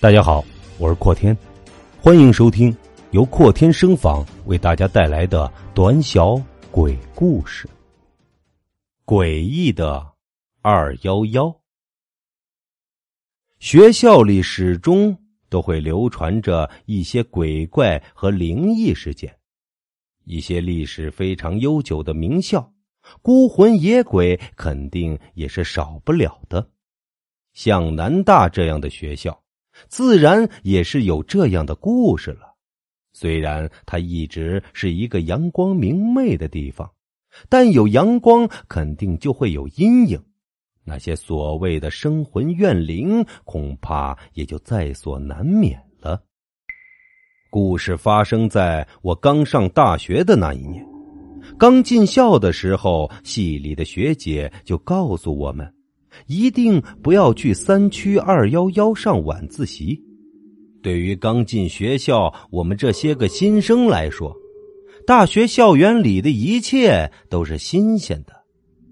大家好，我是阔天，欢迎收听由阔天声访为大家带来的短小鬼故事。诡异的二幺幺，学校里始终都会流传着一些鬼怪和灵异事件。一些历史非常悠久的名校，孤魂野鬼肯定也是少不了的。像南大这样的学校。自然也是有这样的故事了。虽然它一直是一个阳光明媚的地方，但有阳光肯定就会有阴影。那些所谓的生魂怨灵，恐怕也就在所难免了。故事发生在我刚上大学的那一年，刚进校的时候，系里的学姐就告诉我们。一定不要去三区二幺幺上晚自习。对于刚进学校我们这些个新生来说，大学校园里的一切都是新鲜的，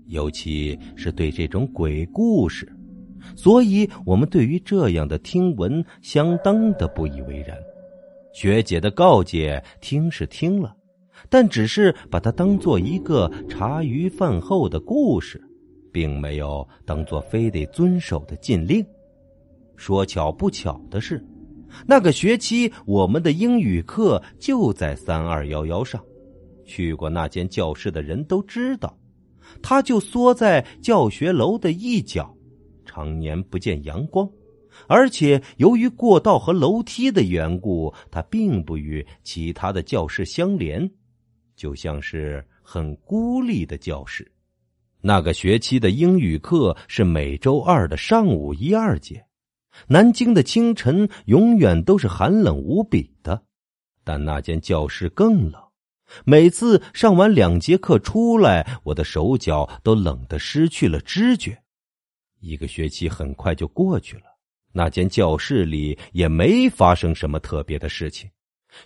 尤其是对这种鬼故事，所以我们对于这样的听闻相当的不以为然。学姐的告诫听是听了，但只是把它当做一个茶余饭后的故事。并没有当做非得遵守的禁令。说巧不巧的是，那个学期我们的英语课就在三二幺幺上。去过那间教室的人都知道，他就缩在教学楼的一角，常年不见阳光。而且由于过道和楼梯的缘故，它并不与其他的教室相连，就像是很孤立的教室。那个学期的英语课是每周二的上午一二节。南京的清晨永远都是寒冷无比的，但那间教室更冷。每次上完两节课出来，我的手脚都冷得失去了知觉。一个学期很快就过去了，那间教室里也没发生什么特别的事情。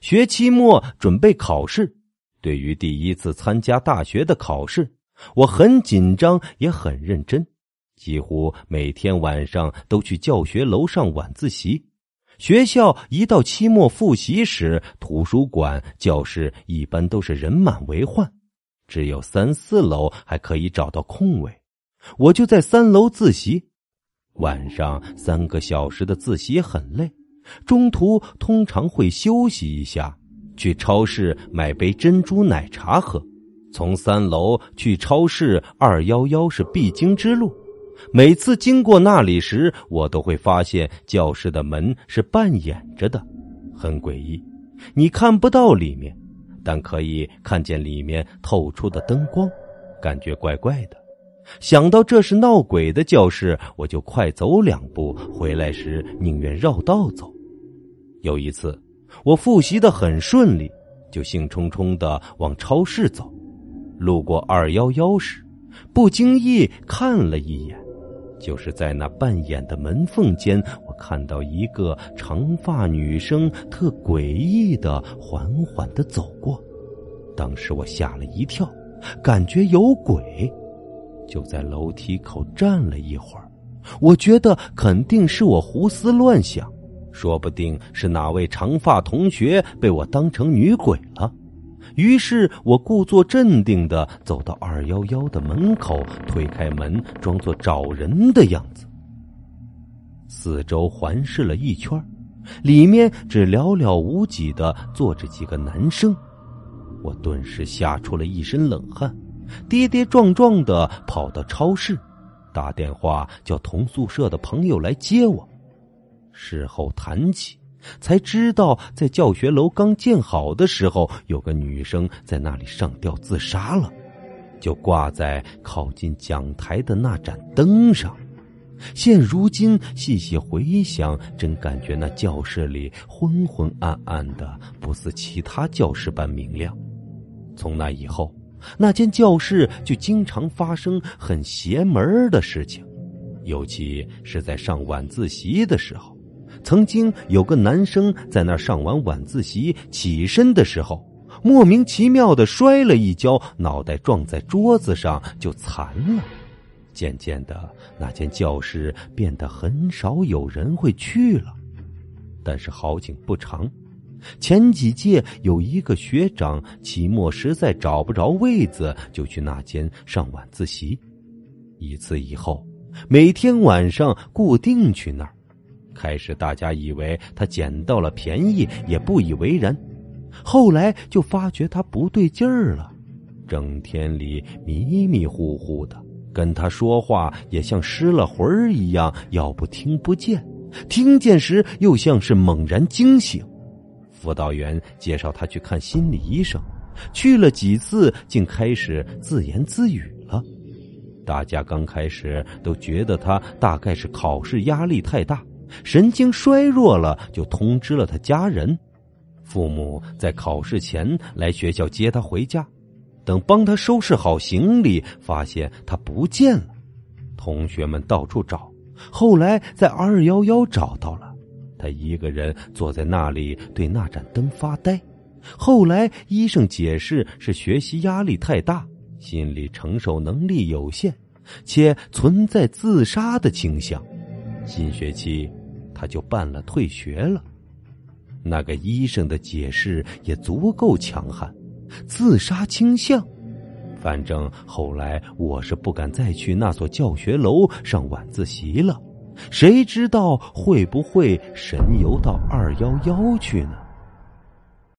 学期末准备考试，对于第一次参加大学的考试。我很紧张，也很认真，几乎每天晚上都去教学楼上晚自习。学校一到期末复习时，图书馆、教室一般都是人满为患，只有三四楼还可以找到空位。我就在三楼自习。晚上三个小时的自习很累，中途通常会休息一下，去超市买杯珍珠奶茶喝。从三楼去超市二幺幺是必经之路，每次经过那里时，我都会发现教室的门是半掩着的，很诡异。你看不到里面，但可以看见里面透出的灯光，感觉怪怪的。想到这是闹鬼的教室，我就快走两步，回来时宁愿绕道走。有一次，我复习的很顺利，就兴冲冲的往超市走。路过二幺幺时，不经意看了一眼，就是在那半掩的门缝间，我看到一个长发女生，特诡异的缓缓的走过。当时我吓了一跳，感觉有鬼，就在楼梯口站了一会儿。我觉得肯定是我胡思乱想，说不定是哪位长发同学被我当成女鬼了。于是我故作镇定的走到二幺幺的门口，推开门，装作找人的样子。四周环视了一圈，里面只寥寥无几的坐着几个男生。我顿时吓出了一身冷汗，跌跌撞撞的跑到超市，打电话叫同宿舍的朋友来接我。事后谈起。才知道，在教学楼刚建好的时候，有个女生在那里上吊自杀了，就挂在靠近讲台的那盏灯上。现如今细细回想，真感觉那教室里昏昏暗暗的，不似其他教室般明亮。从那以后，那间教室就经常发生很邪门的事情，尤其是在上晚自习的时候。曾经有个男生在那上完晚自习，起身的时候，莫名其妙的摔了一跤，脑袋撞在桌子上就残了。渐渐的，那间教室变得很少有人会去了。但是好景不长，前几届有一个学长期末实在找不着位子，就去那间上晚自习。一次以后，每天晚上固定去那儿。开始大家以为他捡到了便宜，也不以为然。后来就发觉他不对劲儿了，整天里迷迷糊糊的，跟他说话也像失了魂儿一样，要不听不见，听见时又像是猛然惊醒。辅导员介绍他去看心理医生，去了几次，竟开始自言自语了。大家刚开始都觉得他大概是考试压力太大，神经衰弱了，就通知了他家人。父母在考试前来学校接他回家，等帮他收拾好行李，发现他不见了。同学们到处找，后来在二幺幺找到了，他一个人坐在那里对那盏灯发呆。后来医生解释是学习压力太大，心理承受能力有限，且存在自杀的倾向。新学期他就办了退学了。那个医生的解释也足够强悍，自杀倾向。反正后来我是不敢再去那所教学楼上晚自习了，谁知道会不会神游到二幺幺去呢？